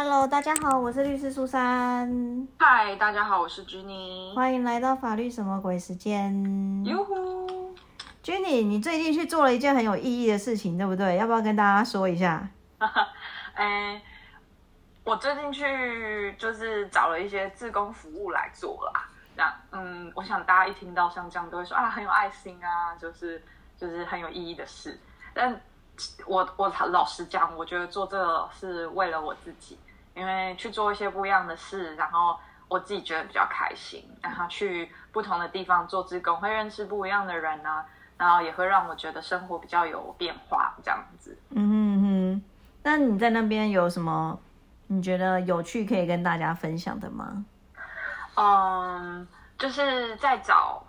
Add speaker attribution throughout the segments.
Speaker 1: Hello，大家好，我是律师苏珊，
Speaker 2: 嗨，大家好，我是 Jenny。
Speaker 1: 欢迎来到法律什么鬼时间。
Speaker 2: 哟呼
Speaker 1: ，Jenny，你最近去做了一件很有意义的事情，对不对？要不要跟大家说一下？
Speaker 2: 哎，我最近去就是找了一些自工服务来做啦。那，嗯，我想大家一听到像这样都会说啊，很有爱心啊，就是就是很有意义的事。但我我老实讲，我觉得做这个是为了我自己，因为去做一些不一样的事，然后我自己觉得比较开心，然后去不同的地方做志工，会认识不一样的人呢、然后也会让我觉得生活比较有变化，这样子。
Speaker 1: 嗯哼哼，那你在那边有什么你觉得有趣可以跟大家分享的吗？
Speaker 2: 嗯，就是在找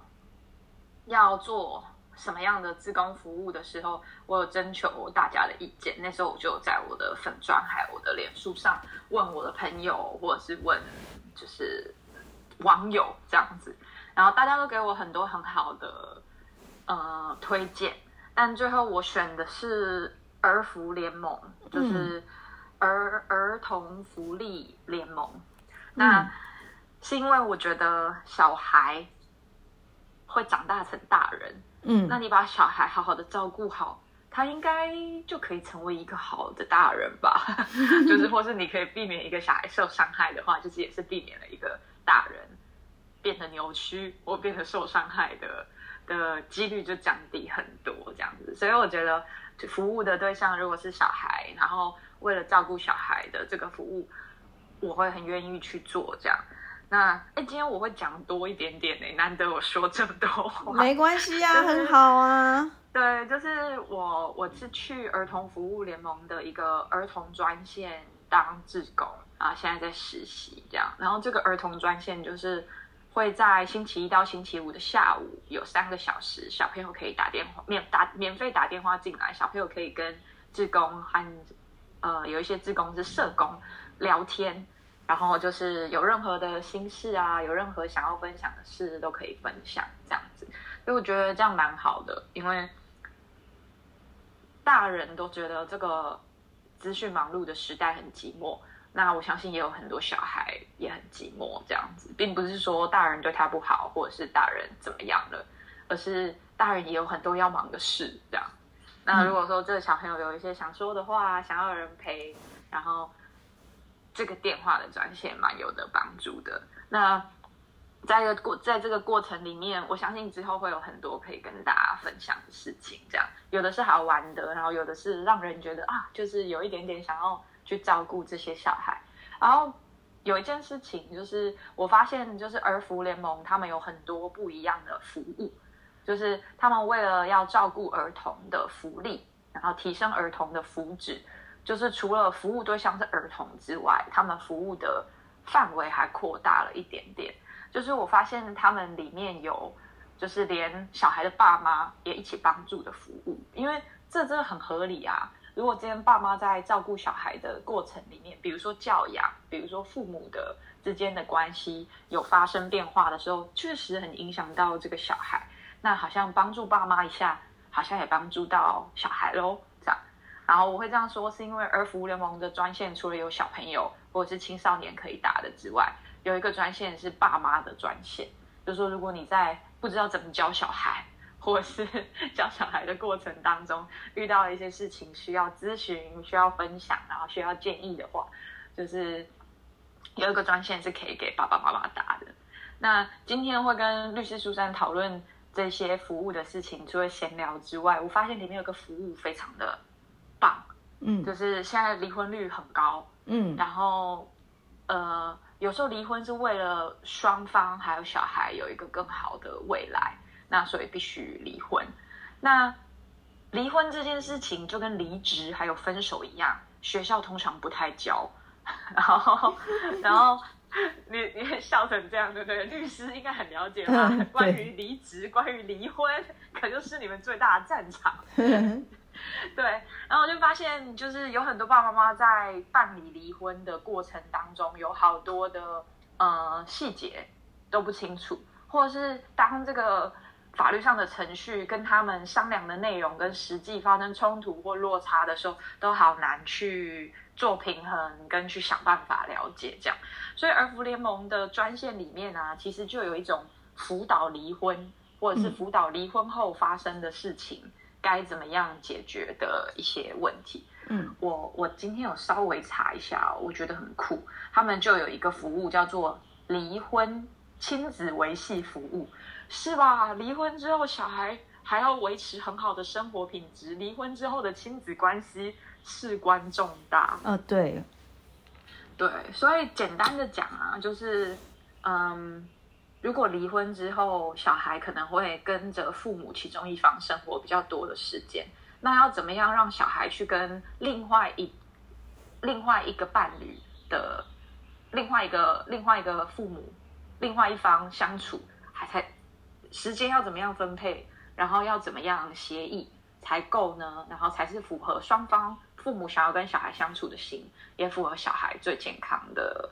Speaker 2: 要做什么样的自工服务的时候，我有征求大家的意见。那时候我就在我的粉砖还有我的脸书上问我的朋友，或者是问就是网友这样子，然后大家都给我很多很好的呃推荐，但最后我选的是儿福联盟，就是儿、儿童福利联盟。那、
Speaker 1: 嗯
Speaker 2: 是因为我觉得小孩会长大成大人，
Speaker 1: 嗯
Speaker 2: 那你把小孩好好的照顾好，他应该就可以成为一个好的大人吧？就是或是你可以避免一个小孩受伤害的话，就是也是避免了一个大人变得扭曲或变得受伤害的的几率就降低很多这样子。所以我觉得服务的对象如果是小孩，然后为了照顾小孩的这个服务，我会很愿意去做这样。那哎，今天我会讲多一点点呢、难得我说这么多话。
Speaker 1: 没关系啊，
Speaker 2: 就是
Speaker 1: 很好啊。
Speaker 2: 对，就是我，我是去儿童服务联盟的一个儿童专线当志工啊，现在在实习这样。然后这个儿童专线就是会在星期一到星期五的下午有三个小时，小朋友可以打电话免打免费打电话进来，小朋友可以跟志工和呃有一些志工是社工聊天。然后就是有任何的心事啊，有任何想要分享的事都可以分享，这样子。所以我觉得这样蛮好的，因为大人都觉得这个资讯忙碌的时代很寂寞，那我相信也有很多小孩也很寂寞，这样子，并不是说大人对他不好，或者是大人怎么样了，而是大人也有很多要忙的事，这样。那如果说这个小朋友有一些想说的话，想要有人陪，然后这个电话的专线蛮有的帮助的。那在一个过在这个过程里面，我相信之后会有很多可以跟大家分享的事情。这样有的是好玩的，然后有的是让人觉得啊，就是有一点点想要去照顾这些小孩。然后有一件事情就是，我发现就是儿福联盟他们有很多不一样的服务，就是他们为了要照顾儿童的福利，然后提升儿童的福祉，就是除了服务对象是儿童之外，他们服务的范围还扩大了一点点。就是我发现他们里面有，就是连小孩的爸妈也一起帮助的服务，因为这真的很合理啊。如果今天爸妈在照顾小孩的过程里面，比如说教养，比如说父母的之间的关系有发生变化的时候，确实很影响到这个小孩。那好像帮助爸妈一下，好像也帮助到小孩喽，然后我会这样说，是因为儿福联盟的专线除了有小朋友或者是青少年可以打的之外，有一个专线是爸妈的专线，就是说如果你在不知道怎么教小孩，或者是 教小孩的过程当中遇到了一些事情需要咨询、需要分享，然后需要建议的话，就是有一个专线是可以给爸爸妈妈打的。那今天会跟律师苏珊讨论这些服务的事情，除了闲聊之外，我发现里面有个服务非常的棒，
Speaker 1: 嗯
Speaker 2: 就是现在离婚率很高，
Speaker 1: 嗯
Speaker 2: 然后呃，有时候离婚是为了双方还有小孩有一个更好的未来，那所以必须离婚。那离婚这件事情就跟离职还有分手一样，学校通常不太教。然后，然后你你笑成这样，对不对？律师应该很了解吧？
Speaker 1: 嗯
Speaker 2: 关
Speaker 1: 对
Speaker 2: 于离职，关于离婚，可就是你们最大的战场。对，然后我就发现，就是有很多爸爸妈妈在办理离婚的过程当中，有好多的呃细节都不清楚，或者是当这个法律上的程序跟他们商量的内容跟实际发生冲突或落差的时候，都好难去做平衡跟去想办法了解这样。所以儿福联盟的专线里面啊，其实就有一种辅导离婚或者是辅导离婚后发生的事情该怎么样解决的一些问题。
Speaker 1: 嗯，
Speaker 2: 我我今天有稍微查一下，我觉得很酷。他们就有一个服务叫做离婚亲子维系服务，是吧？离婚之后小孩还要维持很好的生活品质，离婚之后的亲子关系事关重大。
Speaker 1: 呃，对，
Speaker 2: 对，所以简单的讲啊，就是嗯，如果离婚之后，小孩可能会跟着父母其中一方生活比较多的时间。那要怎么样让小孩去跟另外一另外一个伴侣的另外一个另外一个父母另外一方相处，还才时间要怎么样分配，然后要怎么样协议才够呢？然后才是符合双方父母想要跟小孩相处的心，也符合小孩最健康的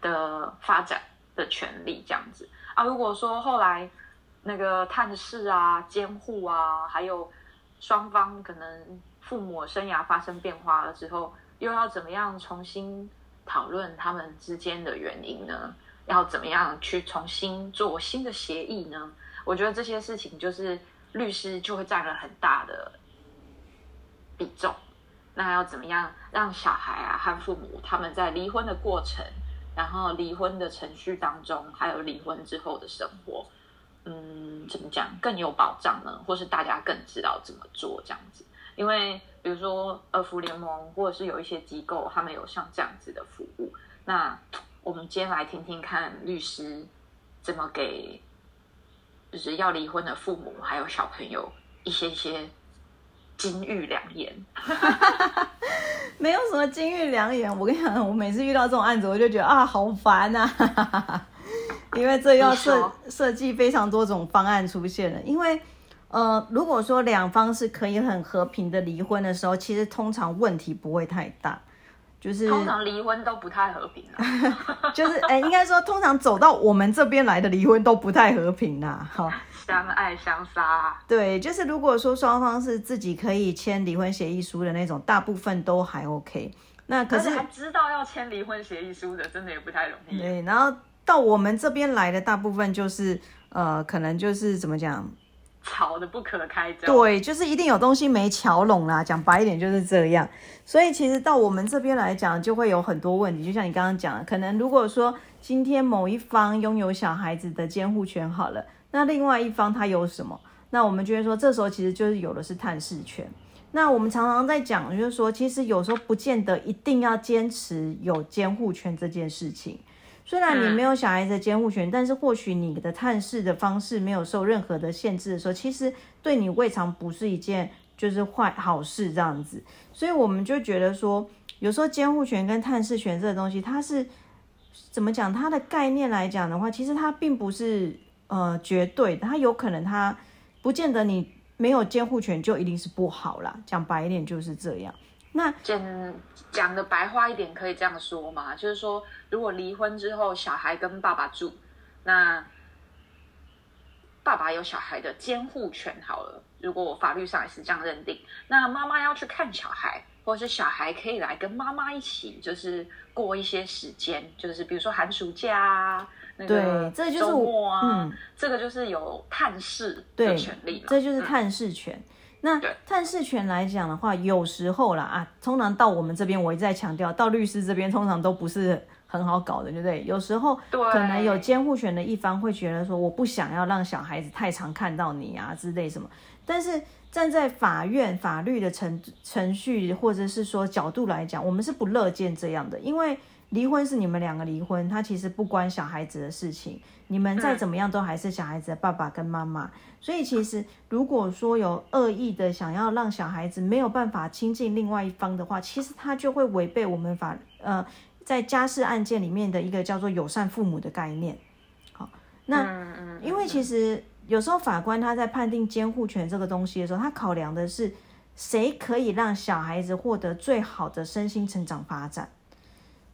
Speaker 2: 的发展的权利这样子啊。如果说后来那个探视啊、监护啊，还有双方可能父母生涯发生变化了之后，又要怎么样重新讨论他们之间的原因呢？要怎么样去重新做新的协议呢？我觉得这些事情就是律师就会占了很大的比重。那要怎么样让小孩啊和父母他们在离婚的过程，然后离婚的程序当中，还有离婚之后的生活？嗯，怎么讲更有保障呢？或是大家更知道怎么做这样子？因为比如说二福联盟，或者是有一些机构，他们有像这样子的服务。那我们今天来听听看律师怎么给，就是要离婚的父母还有小朋友一些一些金玉良言。
Speaker 1: 没有什么金玉良言。我跟你讲，我每次遇到这种案子，我就觉得啊，好烦啊。因为这要设设计非常多种方案出现了。因为，呃，如果说两方是可以很和平的离婚的时候，其实通常问题不会太大。就是
Speaker 2: 通常离婚都不太和平啊。
Speaker 1: 就是，哎，应该说，通常走到我们这边来的离婚都不太和平呐。好，
Speaker 2: 相爱相杀。
Speaker 1: 对，就是如果说双方是自己可以签离婚协议书的那种，大部分都还 OK。那可是
Speaker 2: 还知道要签离婚协议书的，真的也不太容易。
Speaker 1: 对，然后。到我们这边来的大部分就是，呃，可能就是怎么讲，
Speaker 2: 吵得不可开交。
Speaker 1: 对，就是一定有东西没瞧拢啦。讲白一点就是这样。所以其实到我们这边来讲，就会有很多问题。就像你刚刚讲的，可能如果说今天某一方拥有小孩子的监护权好了，那另外一方他有什么？那我们觉得说，这时候其实就是有的是探视权。那我们常常在讲，就是说，其实有时候不见得一定要坚持有监护权这件事情。虽然你没有小孩子的监护权，但是或许你的探视的方式没有受任何的限制的时候，其实对你未尝不是一件就是坏好事这样子。所以我们就觉得说，有时候监护权跟探视权这个东西，它是怎么讲？它的概念来讲的话，其实它并不是呃绝对的，它有可能它不见得你没有监护权就一定是不好啦。讲白一点就是这样。那
Speaker 2: 简讲的白话一点，可以这样说嘛？就是说，如果离婚之后，小孩跟爸爸住，那爸爸有小孩的监护权。好了，如果我法律上也是这样认定，那妈妈要去看小孩，或者是小孩可以来跟妈妈一起，就是过一些时间，就是比如说寒暑假啊，那个周末啊，这个就是有探视的权利
Speaker 1: 这就是探视权。那探视权来讲的话，有时候啦啊，通常到我们这边，我一再强调，到律师这边通常都不是很好搞的，对不对？有时候可能有监护权的一方会觉得说，我不想要让小孩子太常看到你啊之类什么。但是站在法院法律的程程序或者是说角度来讲，我们是不乐见这样的，因为离婚是你们两个离婚，他其实不关小孩子的事情，你们再怎么样都还是小孩子的爸爸跟妈妈。所以其实，如果说有恶意的想要让小孩子没有办法亲近另外一方的话，其实他就会违背我们法呃在家事案件里面的一个叫做友善父母的概念。好，那因为其实有时候法官他在判定监护权这个东西的时候，他考量的是谁可以让小孩子获得最好的身心成长发展。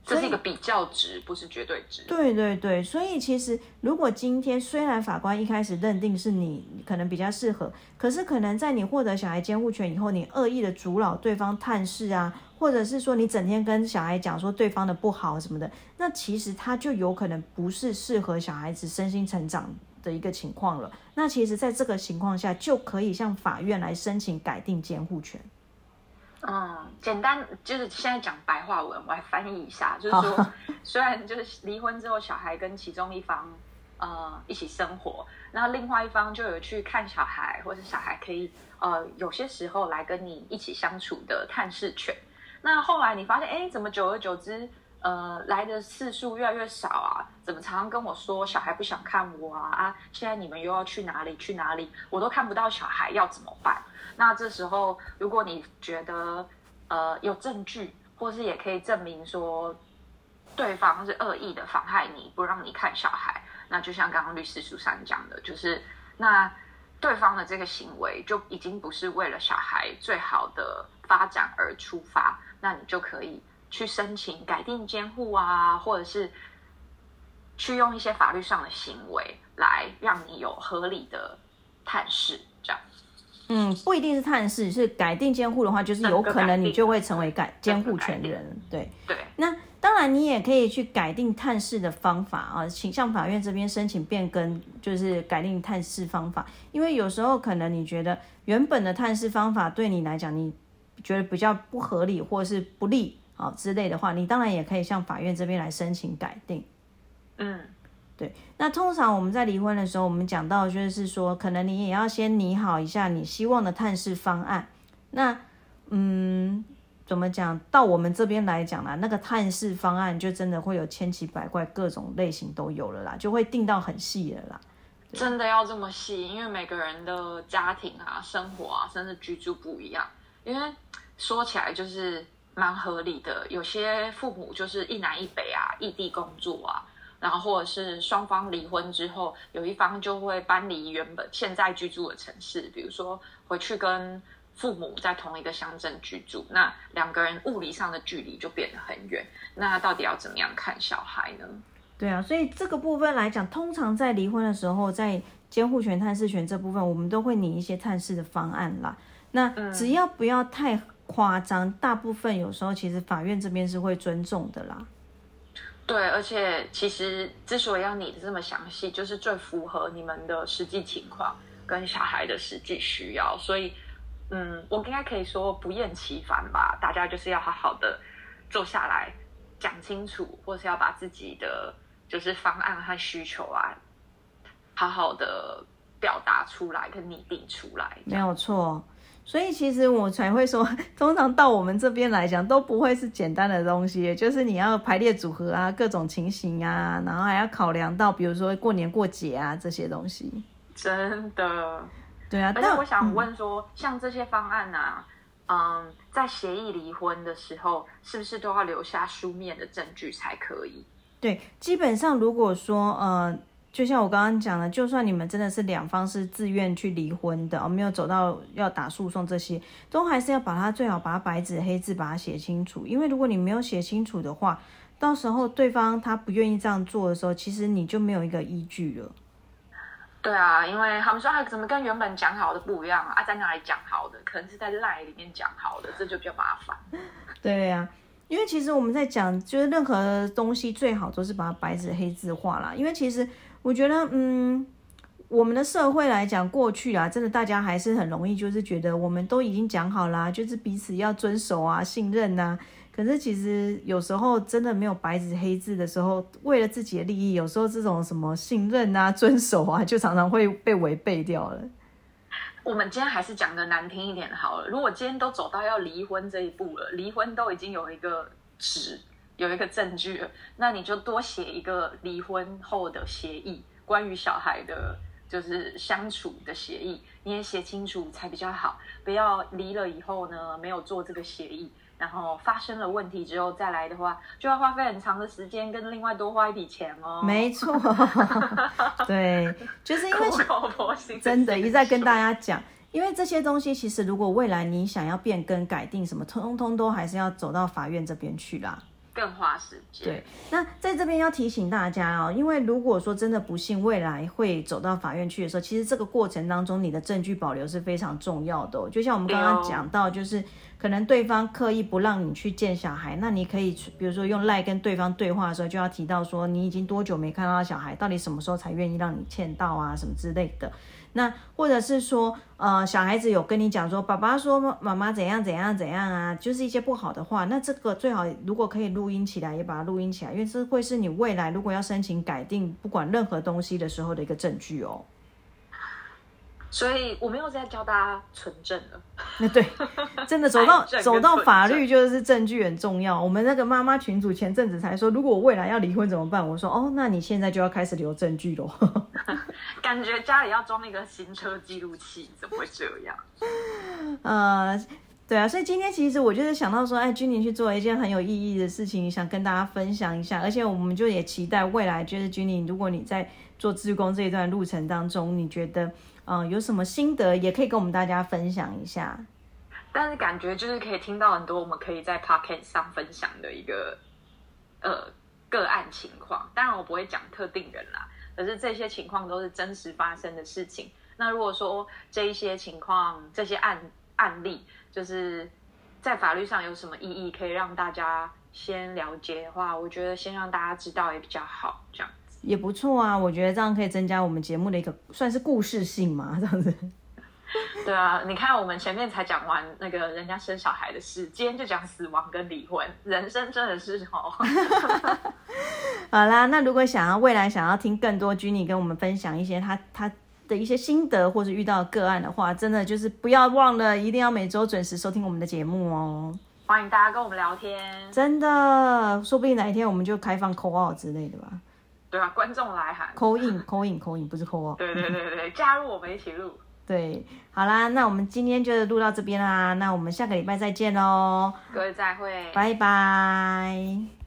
Speaker 2: 这是一个比较值，不是绝对值。
Speaker 1: 对对对，所以其实如果今天虽然法官一开始认定是你可能比较适合，可是可能在你获得小孩监护权以后，你恶意的阻扰对方探视啊，或者是说你整天跟小孩讲说对方的不好什么的，那其实他就有可能不是适合小孩子身心成长的一个情况了。那其实，在这个情况下，就可以向法院来申请改定监护权。
Speaker 2: 嗯，简单就是现在讲白话文，我来翻译一下，就是说，虽然就是离婚之后，小孩跟其中一方呃一起生活，那另外一方就有去看小孩，或者小孩可以呃有些时候来跟你一起相处的探视权。那后来你发现，哎，怎么久而久之，呃，来的次数越来越少啊？怎么常常跟我说小孩不想看我啊？啊，现在你们又要去哪里去哪里，我都看不到小孩，要怎么办？那这时候，如果你觉得呃有证据，或是也可以证明说对方是恶意的妨害你，不让你看小孩，那就像刚刚律师书上讲的，就是那对方的这个行为就已经不是为了小孩最好的发展而出发，那你就可以去申请改定监护啊，或者是去用一些法律上的行为来让你有合理的探视，这样。
Speaker 1: 嗯，不一定是探视，是改定监护的话，就是有可能你就会成为改监护权人。对
Speaker 2: 对。
Speaker 1: 那当然，你也可以去改定探视的方法啊，请向法院这边申请变更，就是改定探视方法。因为有时候可能你觉得原本的探视方法对你来讲，你觉得比较不合理或是不利啊之类的话，你当然也可以向法院这边来申请改定。
Speaker 2: 嗯。
Speaker 1: 对，那通常我们在离婚的时候，我们讲到就是说，可能你也要先拟好一下你希望的探视方案。那，嗯，怎么讲到我们这边来讲啦，那个探视方案就真的会有千奇百怪，各种类型都有了啦，就会定到很细了啦。
Speaker 2: 真的要这么细，因为每个人的家庭啊、生活啊，甚至居住不一样。因为说起来就是蛮合理的，有些父母就是一南一北啊，异地工作啊。然后或者是双方离婚之后，有一方就会搬离原本现在居住的城市，比如说回去跟父母在同一个乡镇居住，那两个人物理上的距离就变得很远。那到底要怎么样看小孩呢？
Speaker 1: 对啊，所以这个部分来讲，通常在离婚的时候，在监护权、探视权这部分，我们都会拟一些探视的方案啦。那只要不要太夸张，大部分有时候其实法院这边是会尊重的啦。
Speaker 2: 对，而且其实之所以要拟的这么详细，就是最符合你们的实际情况跟小孩的实际需要。所以，嗯，我应该可以说不厌其烦吧。大家就是要好好的坐下来讲清楚，或是要把自己的就是方案和需求啊，好好的表达出来跟拟定出来。
Speaker 1: 没有错。所以其实我才会说，通常到我们这边来讲，都不会是简单的东西，就是你要排列组合啊，各种情形啊，然后还要考量到，比如说过年过节啊这些东西。
Speaker 2: 真的，
Speaker 1: 对啊。
Speaker 2: 而且我想问说，像这些方案啊，嗯，在协议离婚的时候，是不是都要留下书面的证据才可以？
Speaker 1: 对，基本上如果说，呃。就像我刚刚讲的，就算你们真的是两方是自愿去离婚的，没有走到要打诉讼这些，都还是要把它最好把它白纸黑字把它写清楚。因为如果你没有写清楚的话，到时候对方他不愿意这样做的时候，其实你就没有一个依据了。
Speaker 2: 对啊，因为他们说，怎么跟原本讲好的不一样啊？在哪里讲好的？可能是在赖里面讲好的，这就比较麻烦。
Speaker 1: 对呀，因为其实我们在讲，就是任何东西最好都是把它白纸黑字化啦。因为其实。我觉得，嗯，我们的社会来讲，过去啊，真的大家还是很容易，就是觉得我们都已经讲好啦，就是彼此要遵守啊、信任呐。可是其实有时候真的没有白纸黑字的时候，为了自己的利益，有时候这种什么信任啊、遵守啊，就常常会被违背掉了。
Speaker 2: 我们今天还是讲的难听一点好了。如果今天都走到要离婚这一步了，离婚都已经有一个纸。有一个证据，那你就多写一个离婚后的协议，关于小孩的，就是相处的协议，你也写清楚才比较好。不要离了以后呢，没有做这个协议，然后发生了问题之后再来的话，就要花费很长的时间，跟另外多花一笔钱哦。
Speaker 1: 没错，对，就是因为真的一再跟大家讲，因为这些东西其实如果未来你想要变更改定什么，通通都还是要走到法院这边去啦。
Speaker 2: 更花时间。
Speaker 1: 对，那在这边要提醒大家哦，因为如果说真的不幸未来会走到法院去的时候，其实这个过程当中你的证据保留是非常重要的、就像我们刚刚讲到，就是可能对方刻意不让你去见小孩，那你可以比如说用赖跟对方对话的时候，就要提到说你已经多久没看到小孩，到底什么时候才愿意让你见到啊，什么之类的。那或者是说，呃，小孩子有跟你讲说，爸爸说妈妈怎样怎样怎样啊，就是一些不好的话，那这个最好如果可以录音起来，也把它录音起来，因为这会是你未来如果要申请改定不管任何东西的时候的一个证据哦。
Speaker 2: 所以我没有在教大家存证了。
Speaker 1: 那对，真的走到走到法律就是证据很重要。我们那个妈妈群主前阵子才说，如果我未来要离婚怎么办？我说哦，那你现在就要开始留证据喽。
Speaker 2: 感觉家里要装一个行车记录器，怎么会这样？
Speaker 1: 呃，对啊，所以今天其实我就是想到说，哎，君宁去做一件很有意义的事情，想跟大家分享一下，而且我们就也期待未来，就是君宁，如果你在做志工这一段路程当中，你觉得嗯、呃有什么心得，也可以跟我们大家分享一下。
Speaker 2: 但是感觉就是可以听到很多我们可以在 p o c k e t 上分享的一个呃个案情况。当然我不会讲特定人啦，可是这些情况都是真实发生的事情。那如果说这一些情况、这些案案例，就是在法律上有什么意义，可以让大家先了解的话，我觉得先让大家知道也比较好。这样子，
Speaker 1: 也不错啊，我觉得这样可以增加我们节目的一个算是故事性嘛，这样子。
Speaker 2: 对啊，你看我们前面才讲完那个人家生小孩的事，今天就讲死亡跟离婚，人生真的是哦。
Speaker 1: 好啦，那如果想要未来想要听更多 Jenny 跟我们分享一些他他的一些心得，或是遇到的个案的话，真的就是不要忘了，一定要每周准时收听我们的节目哦。
Speaker 2: 欢迎大家跟我们聊天，
Speaker 1: 真的，说不定哪一天我们就开放 call out 之类的吧
Speaker 2: 对啊，观众来喊
Speaker 1: ，，call in call in call in 不是 call out。
Speaker 2: 对对对对，加入我们一起录，
Speaker 1: 对，好啦，那我们今天就录到这边啦，那我们下个礼拜再见喽，
Speaker 2: 各位再会，
Speaker 1: 拜拜。